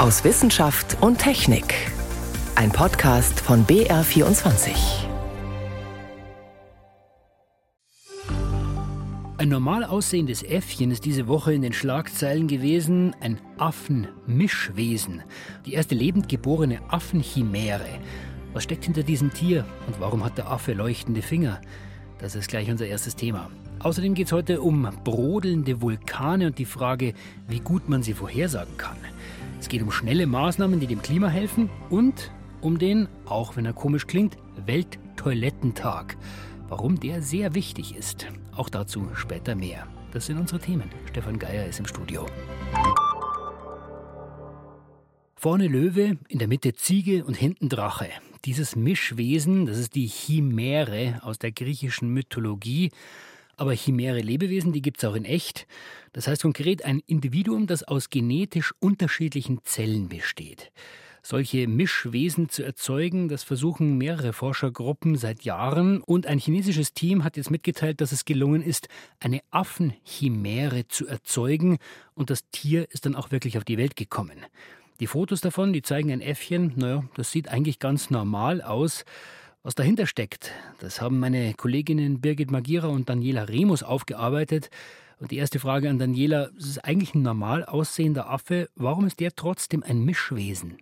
aus Wissenschaft und Technik. Ein Podcast von BR24. Ein normal aussehendes Äffchen ist diese Woche in den Schlagzeilen gewesen, ein Affenmischwesen. Die erste lebend geborene Affenchimäre. Was steckt hinter diesem Tier und warum hat der Affe leuchtende Finger? Das ist gleich unser erstes Thema. Außerdem geht es heute um brodelnde Vulkane und die Frage, wie gut man sie vorhersagen kann. Es geht um schnelle Maßnahmen, die dem Klima helfen und um den, auch wenn er komisch klingt, Welttoilettentag. Warum der sehr wichtig ist. Auch dazu später mehr. Das sind unsere Themen. Stefan Geier ist im Studio. Vorne Löwe, in der Mitte Ziege und hinten Drache. Dieses Mischwesen, das ist die Chimäre aus der griechischen Mythologie. Aber chimäre Lebewesen, die gibt es auch in echt. Das heißt konkret ein Individuum, das aus genetisch unterschiedlichen Zellen besteht. Solche Mischwesen zu erzeugen, das versuchen mehrere Forschergruppen seit Jahren. Und ein chinesisches Team hat jetzt mitgeteilt, dass es gelungen ist, eine Affenchimäre zu erzeugen. Und das Tier ist dann auch wirklich auf die Welt gekommen. Die Fotos davon, die zeigen ein Äffchen, naja, das sieht eigentlich ganz normal aus. Was dahinter steckt, das haben meine Kolleginnen Birgit Magira und Daniela Remus aufgearbeitet. Und die erste Frage an Daniela, es ist eigentlich ein normal aussehender Affe, warum ist der trotzdem ein Mischwesen?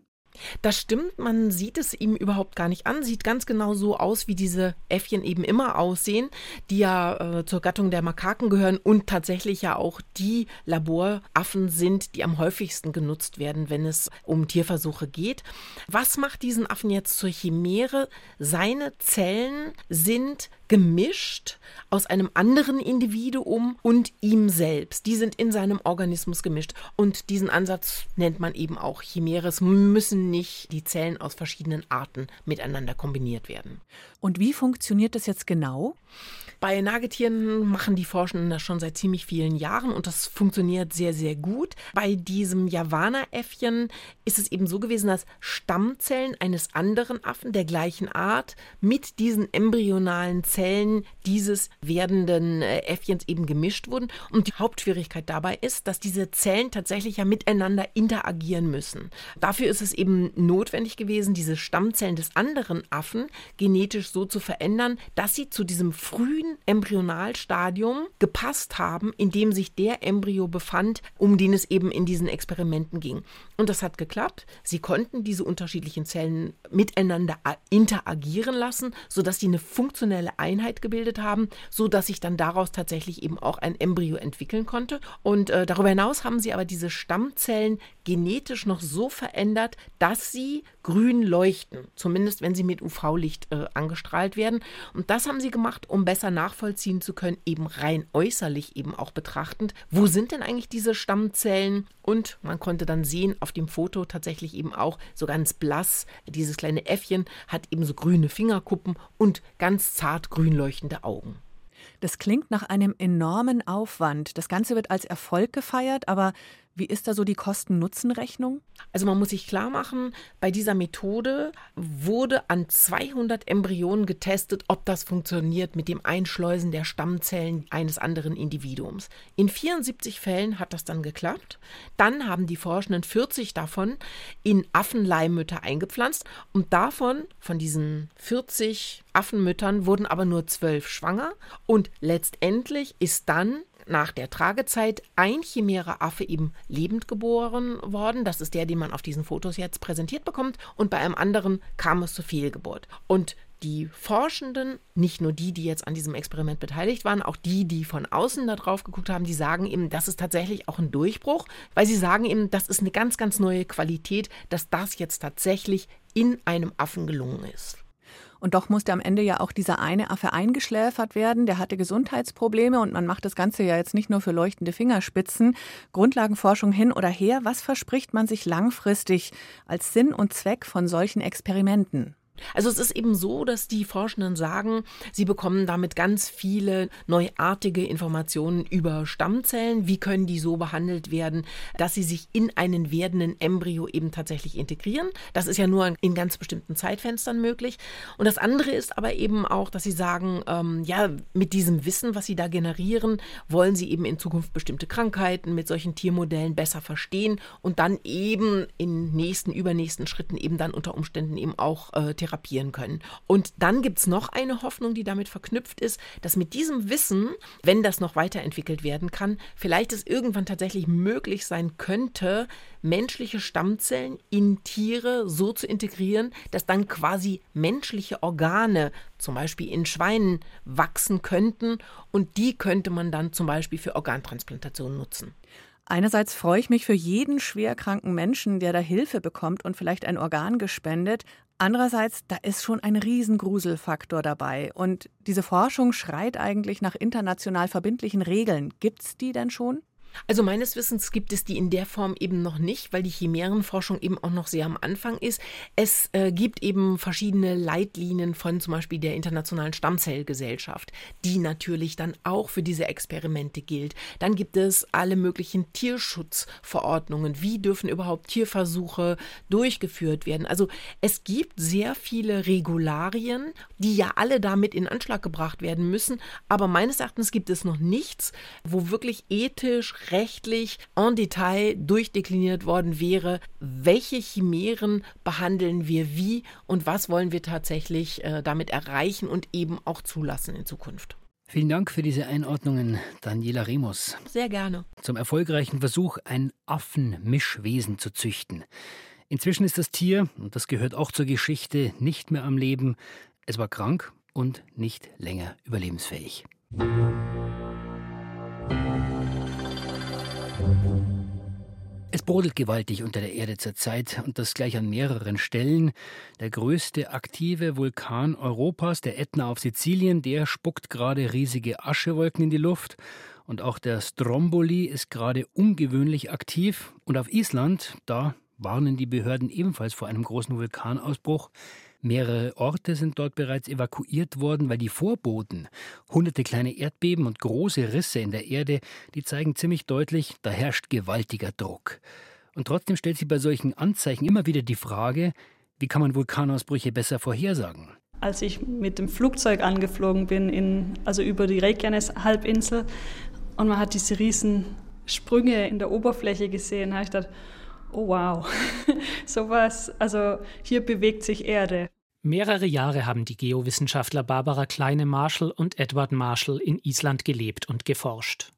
Das stimmt, man sieht es ihm überhaupt gar nicht an. Sieht ganz genau so aus, wie diese Äffchen eben immer aussehen, die ja äh, zur Gattung der Makaken gehören und tatsächlich ja auch die Laboraffen sind, die am häufigsten genutzt werden, wenn es um Tierversuche geht. Was macht diesen Affen jetzt zur Chimäre? Seine Zellen sind gemischt aus einem anderen Individuum und ihm selbst. Die sind in seinem Organismus gemischt. Und diesen Ansatz nennt man eben auch Chimäre. Müssen nicht die Zellen aus verschiedenen Arten miteinander kombiniert werden. Und wie funktioniert das jetzt genau? Bei Nagetieren machen die Forschenden das schon seit ziemlich vielen Jahren und das funktioniert sehr, sehr gut. Bei diesem Javana-Äffchen ist es eben so gewesen, dass Stammzellen eines anderen Affen der gleichen Art mit diesen embryonalen Zellen dieses werdenden äh, Äffchens eben gemischt wurden. Und die Hauptschwierigkeit dabei ist, dass diese Zellen tatsächlich ja miteinander interagieren müssen. Dafür ist es eben notwendig gewesen, diese Stammzellen des anderen Affen genetisch so zu verändern, dass sie zu diesem frühen Embryonalstadium gepasst haben, in dem sich der Embryo befand, um den es eben in diesen Experimenten ging. Und das hat geklappt. Sie konnten diese unterschiedlichen Zellen miteinander interagieren lassen, sodass sie eine funktionelle Einheit gebildet haben, sodass sich dann daraus tatsächlich eben auch ein Embryo entwickeln konnte. Und äh, darüber hinaus haben sie aber diese Stammzellen genetisch noch so verändert, dass sie grün leuchten, zumindest wenn sie mit UV-Licht äh, angestrahlt werden. Und das haben sie gemacht, um besser nachvollziehen zu können, eben rein äußerlich eben auch betrachtend, wo sind denn eigentlich diese Stammzellen? Und man konnte dann sehen auf dem Foto tatsächlich eben auch so ganz blass, dieses kleine Äffchen hat eben so grüne Fingerkuppen und ganz zart grün leuchtende Augen. Das klingt nach einem enormen Aufwand. Das Ganze wird als Erfolg gefeiert, aber wie ist da so die Kosten-Nutzen-Rechnung? Also man muss sich klar machen, bei dieser Methode wurde an 200 Embryonen getestet, ob das funktioniert mit dem Einschleusen der Stammzellen eines anderen Individuums. In 74 Fällen hat das dann geklappt. Dann haben die Forschenden 40 davon in Affenleihmütter eingepflanzt und davon, von diesen 40 Affenmüttern, wurden aber nur 12 schwanger und letztendlich ist dann nach der Tragezeit ein Chimäre-Affe eben lebend geboren worden. Das ist der, den man auf diesen Fotos jetzt präsentiert bekommt. Und bei einem anderen kam es zur Fehlgeburt. Und die Forschenden, nicht nur die, die jetzt an diesem Experiment beteiligt waren, auch die, die von außen da drauf geguckt haben, die sagen eben, das ist tatsächlich auch ein Durchbruch, weil sie sagen eben, das ist eine ganz, ganz neue Qualität, dass das jetzt tatsächlich in einem Affen gelungen ist. Und doch musste am Ende ja auch dieser eine Affe eingeschläfert werden. Der hatte Gesundheitsprobleme und man macht das Ganze ja jetzt nicht nur für leuchtende Fingerspitzen. Grundlagenforschung hin oder her. Was verspricht man sich langfristig als Sinn und Zweck von solchen Experimenten? Also es ist eben so, dass die Forschenden sagen, sie bekommen damit ganz viele neuartige Informationen über Stammzellen. Wie können die so behandelt werden, dass sie sich in einen werdenden Embryo eben tatsächlich integrieren? Das ist ja nur in ganz bestimmten Zeitfenstern möglich. Und das andere ist aber eben auch, dass sie sagen, ähm, ja, mit diesem Wissen, was sie da generieren, wollen sie eben in Zukunft bestimmte Krankheiten mit solchen Tiermodellen besser verstehen und dann eben in nächsten, übernächsten Schritten eben dann unter Umständen eben auch äh, therapieren können. Und dann gibt es noch eine Hoffnung, die damit verknüpft ist, dass mit diesem Wissen, wenn das noch weiterentwickelt werden kann, vielleicht es irgendwann tatsächlich möglich sein könnte, menschliche Stammzellen in Tiere so zu integrieren, dass dann quasi menschliche Organe zum Beispiel in Schweinen wachsen könnten und die könnte man dann zum Beispiel für Organtransplantation nutzen. Einerseits freue ich mich für jeden schwerkranken Menschen, der da Hilfe bekommt und vielleicht ein Organ gespendet. Andererseits, da ist schon ein Riesengruselfaktor dabei. Und diese Forschung schreit eigentlich nach international verbindlichen Regeln. Gibt es die denn schon? Also meines Wissens gibt es die in der Form eben noch nicht, weil die Chimärenforschung eben auch noch sehr am Anfang ist. Es äh, gibt eben verschiedene Leitlinien von zum Beispiel der Internationalen Stammzellgesellschaft, die natürlich dann auch für diese Experimente gilt. Dann gibt es alle möglichen Tierschutzverordnungen. Wie dürfen überhaupt Tierversuche durchgeführt werden? Also es gibt sehr viele Regularien, die ja alle damit in Anschlag gebracht werden müssen. Aber meines Erachtens gibt es noch nichts, wo wirklich ethisch rechtlich en Detail durchdekliniert worden wäre, welche Chimären behandeln wir wie und was wollen wir tatsächlich äh, damit erreichen und eben auch zulassen in Zukunft. Vielen Dank für diese Einordnungen, Daniela Remus. Sehr gerne. Zum erfolgreichen Versuch, ein Affenmischwesen zu züchten. Inzwischen ist das Tier, und das gehört auch zur Geschichte, nicht mehr am Leben. Es war krank und nicht länger überlebensfähig. Es brodelt gewaltig unter der Erde zurzeit und das gleich an mehreren Stellen. Der größte aktive Vulkan Europas, der Ätna auf Sizilien, der spuckt gerade riesige Aschewolken in die Luft. Und auch der Stromboli ist gerade ungewöhnlich aktiv. Und auf Island, da warnen die Behörden ebenfalls vor einem großen Vulkanausbruch. Mehrere Orte sind dort bereits evakuiert worden, weil die Vorboten, hunderte kleine Erdbeben und große Risse in der Erde, die zeigen ziemlich deutlich, da herrscht gewaltiger Druck. Und trotzdem stellt sich bei solchen Anzeichen immer wieder die Frage, wie kann man Vulkanausbrüche besser vorhersagen? Als ich mit dem Flugzeug angeflogen bin, in, also über die Reykjanes-Halbinsel, und man hat diese riesen Sprünge in der Oberfläche gesehen, habe ich gedacht, oh wow, sowas, also hier bewegt sich Erde. Mehrere Jahre haben die Geowissenschaftler Barbara Kleine-Marshall und Edward Marshall in Island gelebt und geforscht.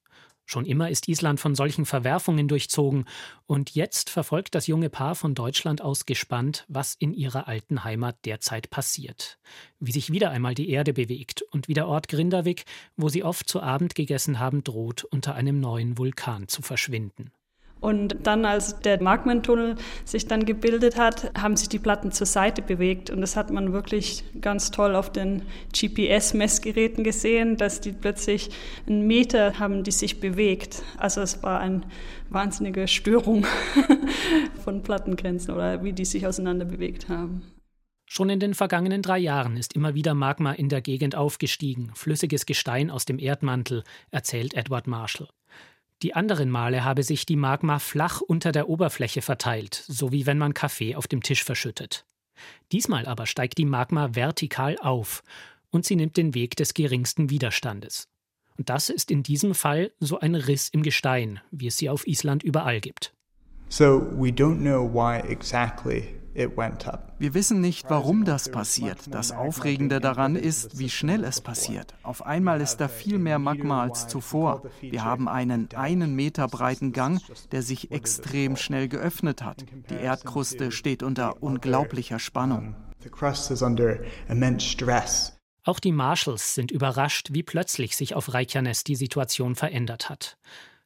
Schon immer ist Island von solchen Verwerfungen durchzogen, und jetzt verfolgt das junge Paar von Deutschland aus gespannt, was in ihrer alten Heimat derzeit passiert. Wie sich wieder einmal die Erde bewegt und wie der Ort Grindavik, wo sie oft zu Abend gegessen haben, droht, unter einem neuen Vulkan zu verschwinden. Und dann, als der Magmentunnel sich dann gebildet hat, haben sich die Platten zur Seite bewegt. Und das hat man wirklich ganz toll auf den GPS-Messgeräten gesehen, dass die plötzlich einen Meter haben, die sich bewegt. Also es war eine wahnsinnige Störung von Plattengrenzen oder wie die sich auseinander bewegt haben. Schon in den vergangenen drei Jahren ist immer wieder Magma in der Gegend aufgestiegen, flüssiges Gestein aus dem Erdmantel, erzählt Edward Marshall. Die anderen Male habe sich die Magma flach unter der Oberfläche verteilt, so wie wenn man Kaffee auf dem Tisch verschüttet. Diesmal aber steigt die Magma vertikal auf und sie nimmt den Weg des geringsten Widerstandes. Und das ist in diesem Fall so ein Riss im Gestein, wie es sie auf Island überall gibt. So we don't know why exactly wir wissen nicht, warum das passiert. Das Aufregende daran ist, wie schnell es passiert. Auf einmal ist da viel mehr Magma als zuvor. Wir haben einen einen Meter breiten Gang, der sich extrem schnell geöffnet hat. Die Erdkruste steht unter unglaublicher Spannung. Auch die Marshalls sind überrascht, wie plötzlich sich auf Reykjanes die Situation verändert hat.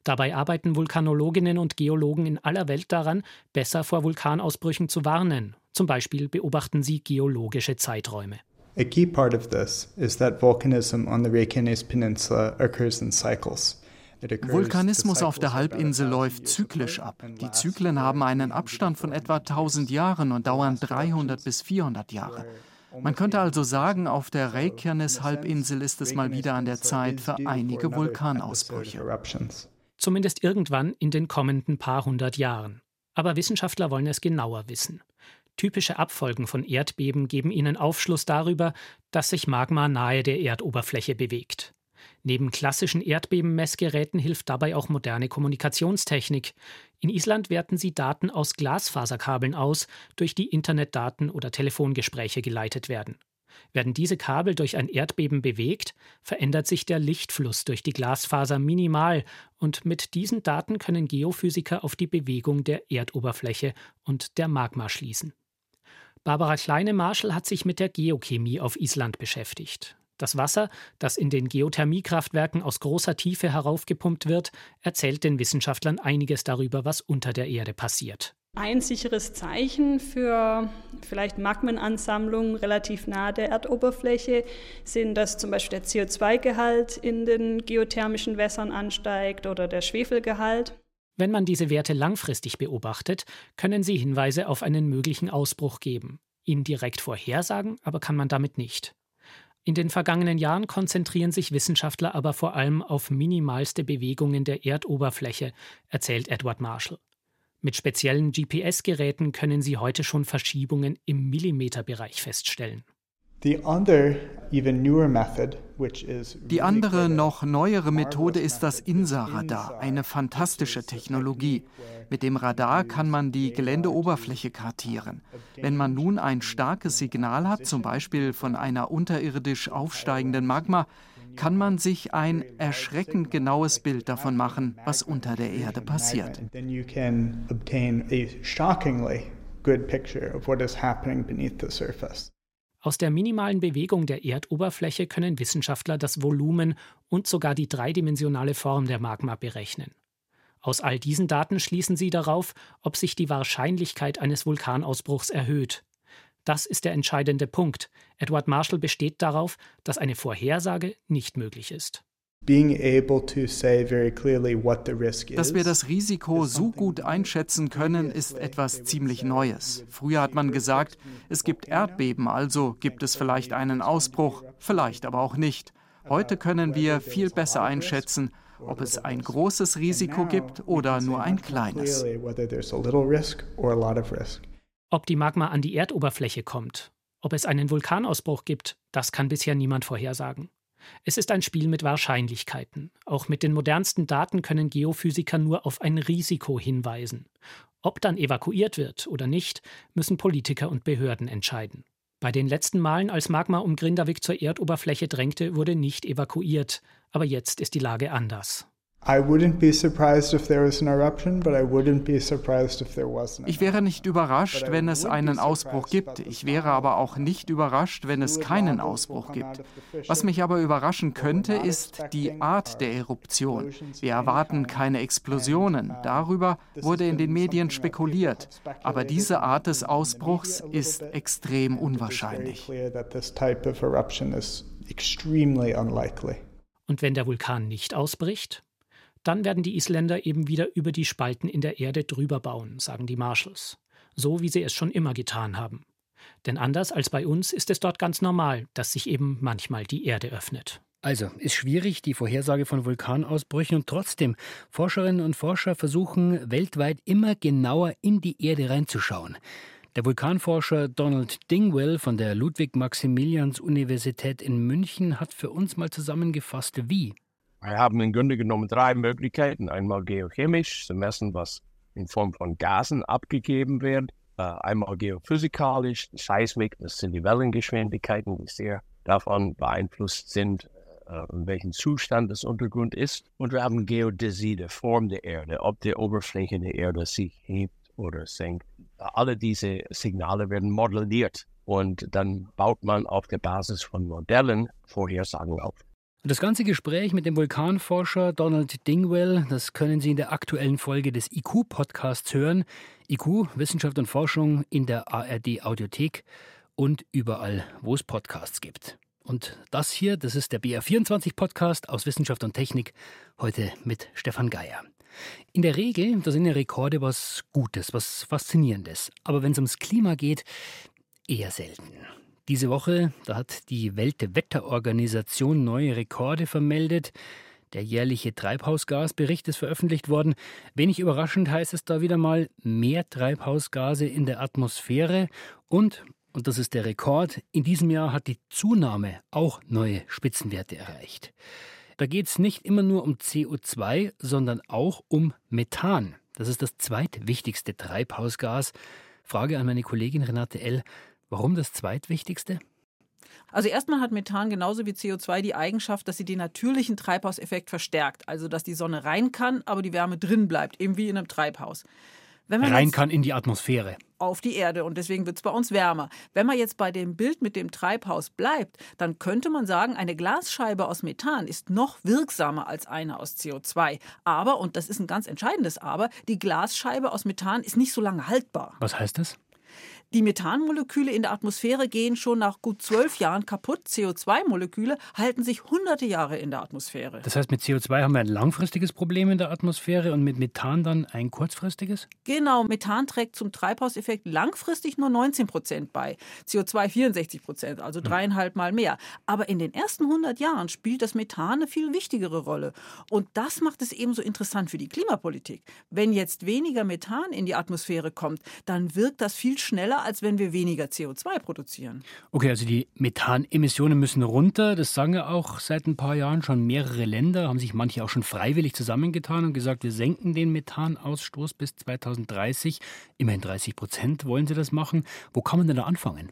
Dabei arbeiten Vulkanologinnen und Geologen in aller Welt daran, besser vor Vulkanausbrüchen zu warnen. Zum Beispiel beobachten sie geologische Zeiträume. A key part of this is that volcanism on the Reykjanes Peninsula occurs in cycles. Vulkanismus auf der Halbinsel läuft zyklisch ab. Die Zyklen haben einen Abstand von etwa 1000 Jahren und dauern 300 bis 400 Jahre. Man könnte also sagen, auf der Reykjanes-Halbinsel ist es mal wieder an der Zeit für einige Vulkanausbrüche. Zumindest irgendwann in den kommenden paar hundert Jahren. Aber Wissenschaftler wollen es genauer wissen. Typische Abfolgen von Erdbeben geben ihnen Aufschluss darüber, dass sich Magma nahe der Erdoberfläche bewegt. Neben klassischen Erdbebenmessgeräten hilft dabei auch moderne Kommunikationstechnik. In Island werten sie Daten aus Glasfaserkabeln aus, durch die Internetdaten oder Telefongespräche geleitet werden. Werden diese Kabel durch ein Erdbeben bewegt, verändert sich der Lichtfluss durch die Glasfaser minimal und mit diesen Daten können Geophysiker auf die Bewegung der Erdoberfläche und der Magma schließen. Barbara Kleine-Marschall hat sich mit der Geochemie auf Island beschäftigt. Das Wasser, das in den Geothermiekraftwerken aus großer Tiefe heraufgepumpt wird, erzählt den Wissenschaftlern einiges darüber, was unter der Erde passiert. Ein sicheres Zeichen für vielleicht Magmenansammlungen relativ nahe der Erdoberfläche sind, dass zum Beispiel der CO2-Gehalt in den geothermischen Wässern ansteigt oder der Schwefelgehalt. Wenn man diese Werte langfristig beobachtet, können sie Hinweise auf einen möglichen Ausbruch geben. Ihn direkt vorhersagen aber kann man damit nicht. In den vergangenen Jahren konzentrieren sich Wissenschaftler aber vor allem auf minimalste Bewegungen der Erdoberfläche, erzählt Edward Marshall. Mit speziellen GPS-Geräten können sie heute schon Verschiebungen im Millimeterbereich feststellen. Die andere, noch neuere Methode ist das INSA-Radar, eine fantastische Technologie. Mit dem Radar kann man die Geländeoberfläche kartieren. Wenn man nun ein starkes Signal hat, zum Beispiel von einer unterirdisch aufsteigenden Magma, kann man sich ein erschreckend genaues Bild davon machen, was unter der Erde passiert. good picture of what is happening beneath the surface. Aus der minimalen Bewegung der Erdoberfläche können Wissenschaftler das Volumen und sogar die dreidimensionale Form der Magma berechnen. Aus all diesen Daten schließen sie darauf, ob sich die Wahrscheinlichkeit eines Vulkanausbruchs erhöht. Das ist der entscheidende Punkt. Edward Marshall besteht darauf, dass eine Vorhersage nicht möglich ist. Dass wir das Risiko so gut einschätzen können, ist etwas ziemlich Neues. Früher hat man gesagt, es gibt Erdbeben, also gibt es vielleicht einen Ausbruch, vielleicht aber auch nicht. Heute können wir viel besser einschätzen, ob es ein großes Risiko gibt oder nur ein kleines. Ob die Magma an die Erdoberfläche kommt, ob es einen Vulkanausbruch gibt, das kann bisher niemand vorhersagen. Es ist ein Spiel mit Wahrscheinlichkeiten. Auch mit den modernsten Daten können Geophysiker nur auf ein Risiko hinweisen. Ob dann evakuiert wird oder nicht, müssen Politiker und Behörden entscheiden. Bei den letzten Malen, als Magma um Grindavik zur Erdoberfläche drängte, wurde nicht evakuiert. Aber jetzt ist die Lage anders. Ich wäre nicht überrascht, wenn es einen Ausbruch gibt. Ich wäre aber auch nicht überrascht, wenn es keinen Ausbruch gibt. Was mich aber überraschen könnte, ist die Art der Eruption. Wir erwarten keine Explosionen. Darüber wurde in den Medien spekuliert. Aber diese Art des Ausbruchs ist extrem unwahrscheinlich. Und wenn der Vulkan nicht ausbricht? Dann werden die Isländer eben wieder über die Spalten in der Erde drüber bauen, sagen die Marshalls. So wie sie es schon immer getan haben. Denn anders als bei uns ist es dort ganz normal, dass sich eben manchmal die Erde öffnet. Also, ist schwierig, die Vorhersage von Vulkanausbrüchen und trotzdem, Forscherinnen und Forscher versuchen weltweit immer genauer in die Erde reinzuschauen. Der Vulkanforscher Donald Dingwell von der Ludwig-Maximilians-Universität in München hat für uns mal zusammengefasst, wie wir haben im Grunde genommen drei Möglichkeiten. Einmal geochemisch, zu messen, was in Form von Gasen abgegeben wird. Äh, einmal geophysikalisch, Seismik, das sind die Wellengeschwindigkeiten, die sehr davon beeinflusst sind, äh, in welchem Zustand das Untergrund ist. Und wir haben Geodäsie, die Form der Erde, ob die Oberfläche der Erde sich hebt oder senkt. Alle diese Signale werden modelliert und dann baut man auf der Basis von Modellen Vorhersagen auf. Das ganze Gespräch mit dem Vulkanforscher Donald Dingwell, das können Sie in der aktuellen Folge des IQ-Podcasts hören. IQ, Wissenschaft und Forschung in der ARD Audiothek und überall, wo es Podcasts gibt. Und das hier, das ist der BR24 Podcast aus Wissenschaft und Technik, heute mit Stefan Geier. In der Regel, da sind ja Rekorde was Gutes, was Faszinierendes. Aber wenn es ums Klima geht, eher selten. Diese Woche, da hat die Weltwetterorganisation neue Rekorde vermeldet. Der jährliche Treibhausgasbericht ist veröffentlicht worden. Wenig überraschend heißt es da wieder mal mehr Treibhausgase in der Atmosphäre und, und das ist der Rekord, in diesem Jahr hat die Zunahme auch neue Spitzenwerte erreicht. Da geht es nicht immer nur um CO2, sondern auch um Methan. Das ist das zweitwichtigste Treibhausgas. Frage an meine Kollegin Renate L. Warum das zweitwichtigste? Also erstmal hat Methan genauso wie CO2 die Eigenschaft, dass sie den natürlichen Treibhauseffekt verstärkt. Also dass die Sonne rein kann, aber die Wärme drin bleibt, eben wie in einem Treibhaus. rein kann in die Atmosphäre. Auf die Erde und deswegen wird es bei uns wärmer. Wenn man jetzt bei dem Bild mit dem Treibhaus bleibt, dann könnte man sagen, eine Glasscheibe aus Methan ist noch wirksamer als eine aus CO2. Aber, und das ist ein ganz entscheidendes Aber, die Glasscheibe aus Methan ist nicht so lange haltbar. Was heißt das? Die Methanmoleküle in der Atmosphäre gehen schon nach gut zwölf Jahren kaputt. CO2-Moleküle halten sich hunderte Jahre in der Atmosphäre. Das heißt, mit CO2 haben wir ein langfristiges Problem in der Atmosphäre und mit Methan dann ein kurzfristiges? Genau, Methan trägt zum Treibhauseffekt langfristig nur 19 Prozent bei. CO2 64 Prozent, also hm. dreieinhalb Mal mehr. Aber in den ersten 100 Jahren spielt das Methan eine viel wichtigere Rolle. Und das macht es ebenso interessant für die Klimapolitik. Wenn jetzt weniger Methan in die Atmosphäre kommt, dann wirkt das viel schneller als wenn wir weniger CO2 produzieren. Okay, also die Methanemissionen müssen runter. Das sagen ja auch seit ein paar Jahren schon mehrere Länder, haben sich manche auch schon freiwillig zusammengetan und gesagt, wir senken den Methanausstoß bis 2030. Immerhin 30 Prozent wollen sie das machen. Wo kann man denn da anfangen?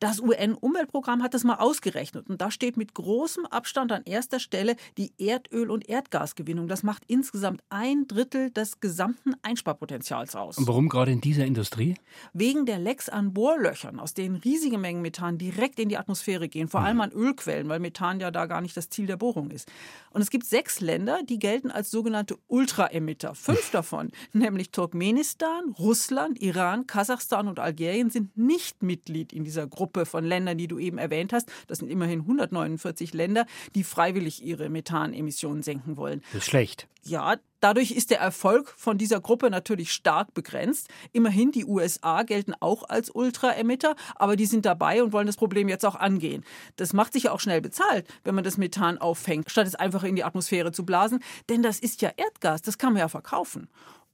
Das UN-Umweltprogramm hat das mal ausgerechnet und da steht mit großem Abstand an erster Stelle die Erdöl- und Erdgasgewinnung. Das macht insgesamt ein Drittel des gesamten Einsparpotenzials aus. Und warum gerade in dieser Industrie? Wegen der Lecks an Bohrlöchern, aus denen riesige Mengen Methan direkt in die Atmosphäre gehen, vor allem an Ölquellen, weil Methan ja da gar nicht das Ziel der Bohrung ist. Und es gibt sechs Länder, die gelten als sogenannte Ultraemitter. Fünf davon, nämlich Turkmenistan, Russland, Iran, Kasachstan und Algerien, sind nicht Mitglied in dieser Gruppe Gruppe von Ländern, die du eben erwähnt hast. Das sind immerhin 149 Länder, die freiwillig ihre Methanemissionen senken wollen. Das ist schlecht. Ja, Dadurch ist der Erfolg von dieser Gruppe natürlich stark begrenzt. Immerhin, die USA gelten auch als Ultraemitter, aber die sind dabei und wollen das Problem jetzt auch angehen. Das macht sich ja auch schnell bezahlt, wenn man das Methan auffängt, statt es einfach in die Atmosphäre zu blasen. Denn das ist ja Erdgas, das kann man ja verkaufen.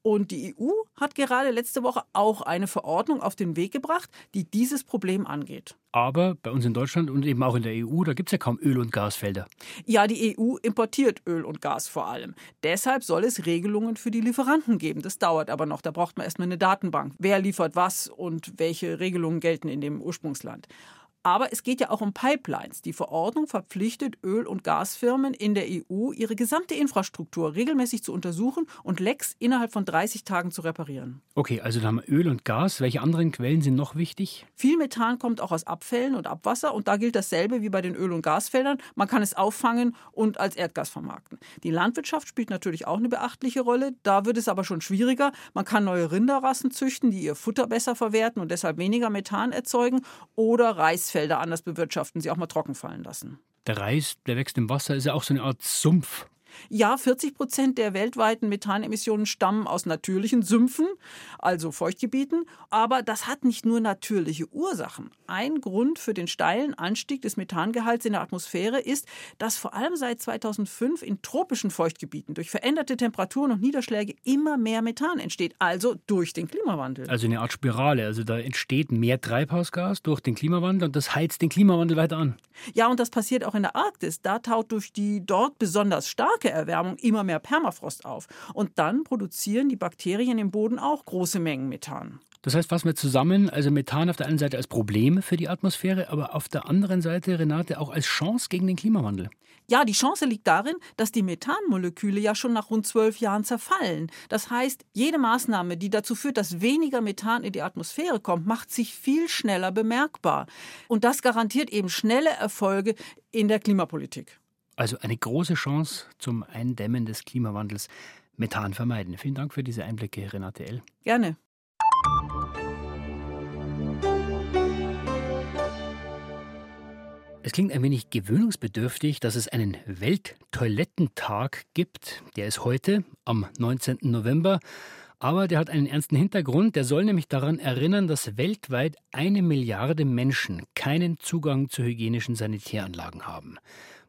Und die EU hat gerade letzte Woche auch eine Verordnung auf den Weg gebracht, die dieses Problem angeht. Aber bei uns in Deutschland und eben auch in der EU, da gibt es ja kaum Öl- und Gasfelder. Ja, die EU importiert Öl und Gas vor allem. Deshalb soll es Regelungen für die Lieferanten geben. Das dauert aber noch. Da braucht man erstmal eine Datenbank. Wer liefert was und welche Regelungen gelten in dem Ursprungsland. Aber es geht ja auch um Pipelines. Die Verordnung verpflichtet Öl- und Gasfirmen in der EU, ihre gesamte Infrastruktur regelmäßig zu untersuchen und Lecks innerhalb von 30 Tagen zu reparieren. Okay, also da haben wir Öl und Gas. Welche anderen Quellen sind noch wichtig? Viel Methan kommt auch aus Abfällen und Abwasser und da gilt dasselbe wie bei den Öl- und Gasfeldern. Man kann es auffangen und als Erdgas vermarkten. Die Landwirtschaft spielt natürlich auch eine beachtliche Rolle. Da wird es aber schon schwieriger. Man kann neue Rinderrassen züchten, die ihr Futter besser verwerten und deshalb weniger Methan erzeugen oder Reisfelder Felder anders bewirtschaften, sie auch mal trocken fallen lassen. Der Reis, der wächst im Wasser, ist ja auch so eine Art Sumpf. Ja, 40 Prozent der weltweiten Methanemissionen stammen aus natürlichen Sümpfen, also Feuchtgebieten. Aber das hat nicht nur natürliche Ursachen. Ein Grund für den steilen Anstieg des Methangehalts in der Atmosphäre ist, dass vor allem seit 2005 in tropischen Feuchtgebieten durch veränderte Temperaturen und Niederschläge immer mehr Methan entsteht, also durch den Klimawandel. Also eine Art Spirale. Also da entsteht mehr Treibhausgas durch den Klimawandel und das heizt den Klimawandel weiter an. Ja, und das passiert auch in der Arktis. Da taut durch die dort besonders starke Erwärmung immer mehr Permafrost auf. Und dann produzieren die Bakterien im Boden auch große Mengen Methan. Das heißt, fassen wir zusammen, also Methan auf der einen Seite als Problem für die Atmosphäre, aber auf der anderen Seite, Renate, auch als Chance gegen den Klimawandel. Ja, die Chance liegt darin, dass die Methanmoleküle ja schon nach rund zwölf Jahren zerfallen. Das heißt, jede Maßnahme, die dazu führt, dass weniger Methan in die Atmosphäre kommt, macht sich viel schneller bemerkbar. Und das garantiert eben schnelle Erfolge in der Klimapolitik. Also eine große Chance zum Eindämmen des Klimawandels. Methan vermeiden. Vielen Dank für diese Einblicke, Renate L. Gerne. Es klingt ein wenig gewöhnungsbedürftig, dass es einen Welttoilettentag gibt. Der ist heute, am 19. November. Aber der hat einen ernsten Hintergrund. Der soll nämlich daran erinnern, dass weltweit eine Milliarde Menschen keinen Zugang zu hygienischen Sanitäranlagen haben.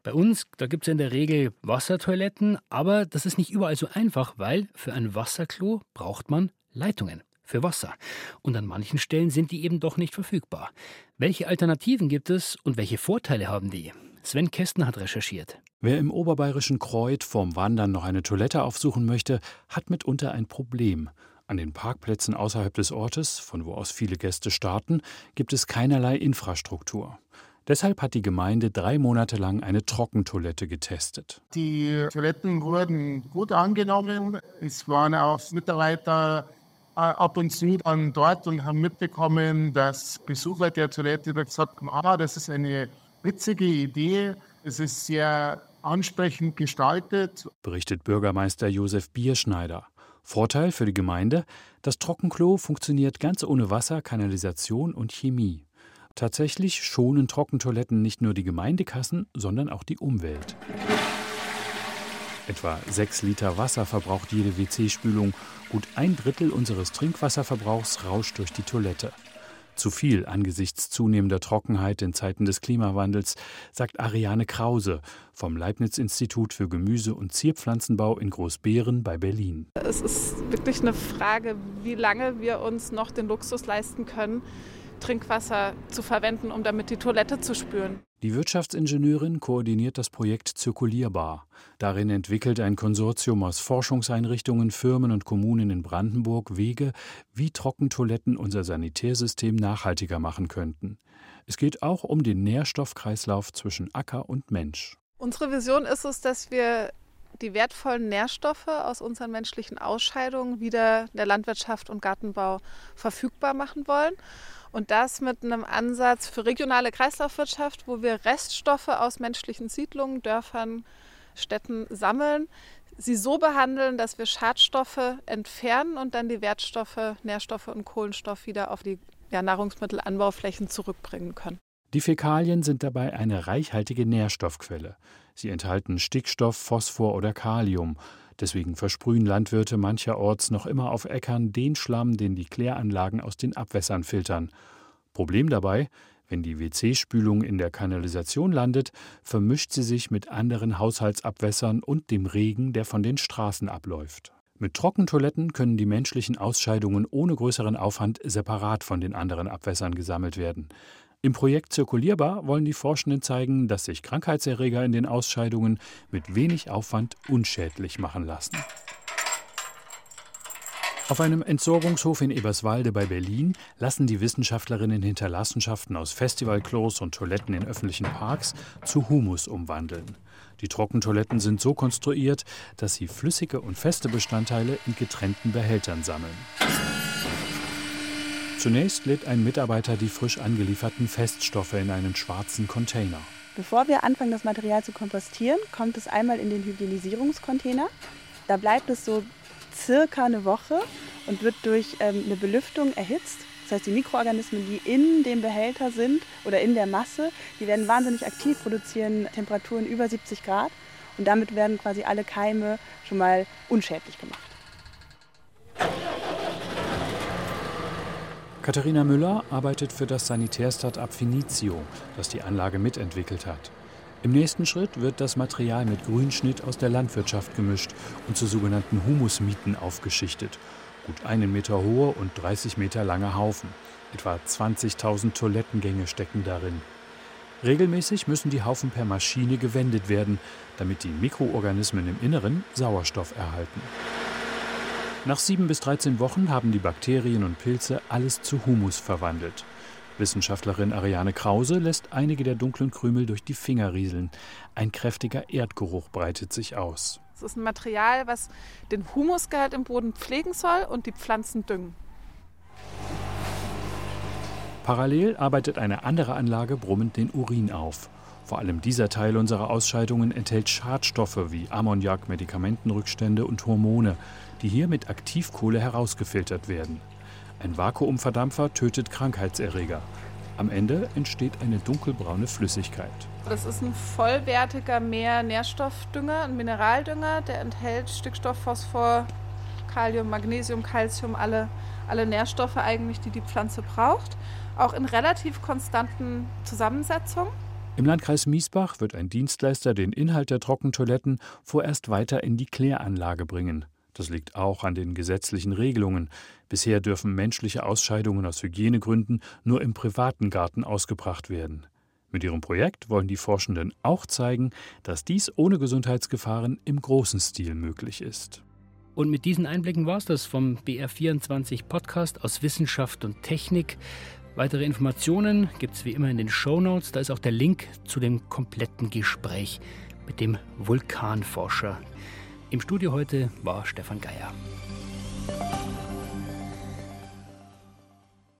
Bei uns, da gibt es in der Regel Wassertoiletten, aber das ist nicht überall so einfach, weil für ein Wasserklo braucht man Leitungen für Wasser. Und an manchen Stellen sind die eben doch nicht verfügbar. Welche Alternativen gibt es und welche Vorteile haben die? Sven Kästner hat recherchiert. Wer im oberbayerischen Kreuth vorm Wandern noch eine Toilette aufsuchen möchte, hat mitunter ein Problem. An den Parkplätzen außerhalb des Ortes, von wo aus viele Gäste starten, gibt es keinerlei Infrastruktur. Deshalb hat die Gemeinde drei Monate lang eine Trockentoilette getestet. Die Toiletten wurden gut angenommen. Es waren auch Mitarbeiter äh, ab und zu dann dort und haben mitbekommen, dass Besucher der Toilette gesagt haben, ah, das ist eine witzige Idee, es ist sehr ansprechend gestaltet. Berichtet Bürgermeister Josef Bierschneider. Vorteil für die Gemeinde, das Trockenklo funktioniert ganz ohne Wasser, Kanalisation und Chemie. Tatsächlich schonen Trockentoiletten nicht nur die Gemeindekassen, sondern auch die Umwelt. Etwa 6 Liter Wasser verbraucht jede WC-Spülung. Gut ein Drittel unseres Trinkwasserverbrauchs rauscht durch die Toilette. Zu viel angesichts zunehmender Trockenheit in Zeiten des Klimawandels, sagt Ariane Krause vom Leibniz-Institut für Gemüse- und Zierpflanzenbau in Großbeeren bei Berlin. Es ist wirklich eine Frage, wie lange wir uns noch den Luxus leisten können, Trinkwasser zu verwenden, um damit die Toilette zu spülen. Die Wirtschaftsingenieurin koordiniert das Projekt Zirkulierbar. Darin entwickelt ein Konsortium aus Forschungseinrichtungen, Firmen und Kommunen in Brandenburg Wege, wie Trockentoiletten unser Sanitärsystem nachhaltiger machen könnten. Es geht auch um den Nährstoffkreislauf zwischen Acker und Mensch. Unsere Vision ist es, dass wir die wertvollen Nährstoffe aus unseren menschlichen Ausscheidungen wieder der Landwirtschaft und Gartenbau verfügbar machen wollen. Und das mit einem Ansatz für regionale Kreislaufwirtschaft, wo wir Reststoffe aus menschlichen Siedlungen, Dörfern, Städten sammeln, sie so behandeln, dass wir Schadstoffe entfernen und dann die Wertstoffe, Nährstoffe und Kohlenstoff wieder auf die ja, Nahrungsmittelanbauflächen zurückbringen können. Die Fäkalien sind dabei eine reichhaltige Nährstoffquelle. Sie enthalten Stickstoff, Phosphor oder Kalium Deswegen versprühen Landwirte mancherorts noch immer auf Äckern den Schlamm, den die Kläranlagen aus den Abwässern filtern. Problem dabei, wenn die WC-Spülung in der Kanalisation landet, vermischt sie sich mit anderen Haushaltsabwässern und dem Regen, der von den Straßen abläuft. Mit Trockentoiletten können die menschlichen Ausscheidungen ohne größeren Aufwand separat von den anderen Abwässern gesammelt werden. Im Projekt Zirkulierbar wollen die Forschenden zeigen, dass sich Krankheitserreger in den Ausscheidungen mit wenig Aufwand unschädlich machen lassen. Auf einem Entsorgungshof in Eberswalde bei Berlin lassen die Wissenschaftlerinnen Hinterlassenschaften aus Festivalklos und Toiletten in öffentlichen Parks zu Humus umwandeln. Die Trockentoiletten sind so konstruiert, dass sie flüssige und feste Bestandteile in getrennten Behältern sammeln. Zunächst lädt ein Mitarbeiter die frisch angelieferten Feststoffe in einen schwarzen Container. Bevor wir anfangen, das Material zu kompostieren, kommt es einmal in den Hygienisierungscontainer. Da bleibt es so circa eine Woche und wird durch ähm, eine Belüftung erhitzt. Das heißt, die Mikroorganismen, die in dem Behälter sind oder in der Masse, die werden wahnsinnig aktiv, produzieren Temperaturen über 70 Grad und damit werden quasi alle Keime schon mal unschädlich gemacht. Katharina Müller arbeitet für das Sanitär-Startup Finizio, das die Anlage mitentwickelt hat. Im nächsten Schritt wird das Material mit Grünschnitt aus der Landwirtschaft gemischt und zu sogenannten Humusmieten aufgeschichtet. Gut einen Meter hohe und 30 Meter lange Haufen. Etwa 20.000 Toilettengänge stecken darin. Regelmäßig müssen die Haufen per Maschine gewendet werden, damit die Mikroorganismen im Inneren Sauerstoff erhalten. Nach sieben bis 13 Wochen haben die Bakterien und Pilze alles zu Humus verwandelt. Wissenschaftlerin Ariane Krause lässt einige der dunklen Krümel durch die Finger rieseln. Ein kräftiger Erdgeruch breitet sich aus. Es ist ein Material, was den Humusgehalt im Boden pflegen soll und die Pflanzen düngen. Parallel arbeitet eine andere Anlage brummend den Urin auf. Vor allem dieser Teil unserer Ausscheidungen enthält Schadstoffe wie Ammoniak, Medikamentenrückstände und Hormone die hier mit Aktivkohle herausgefiltert werden. Ein Vakuumverdampfer tötet Krankheitserreger. Am Ende entsteht eine dunkelbraune Flüssigkeit. Das ist ein vollwertiger Mehr-Nährstoffdünger, ein Mineraldünger, der enthält Stickstoff, Phosphor, Kalium, Magnesium, Calcium, alle, alle Nährstoffe eigentlich, die die Pflanze braucht. Auch in relativ konstanten Zusammensetzungen. Im Landkreis Miesbach wird ein Dienstleister den Inhalt der Trockentoiletten vorerst weiter in die Kläranlage bringen. Das liegt auch an den gesetzlichen Regelungen. Bisher dürfen menschliche Ausscheidungen aus Hygienegründen nur im privaten Garten ausgebracht werden. Mit ihrem Projekt wollen die Forschenden auch zeigen, dass dies ohne Gesundheitsgefahren im großen Stil möglich ist. Und mit diesen Einblicken war es das vom BR24 Podcast aus Wissenschaft und Technik. Weitere Informationen gibt es wie immer in den Show Notes. Da ist auch der Link zu dem kompletten Gespräch mit dem Vulkanforscher. Im Studio heute war Stefan Geier.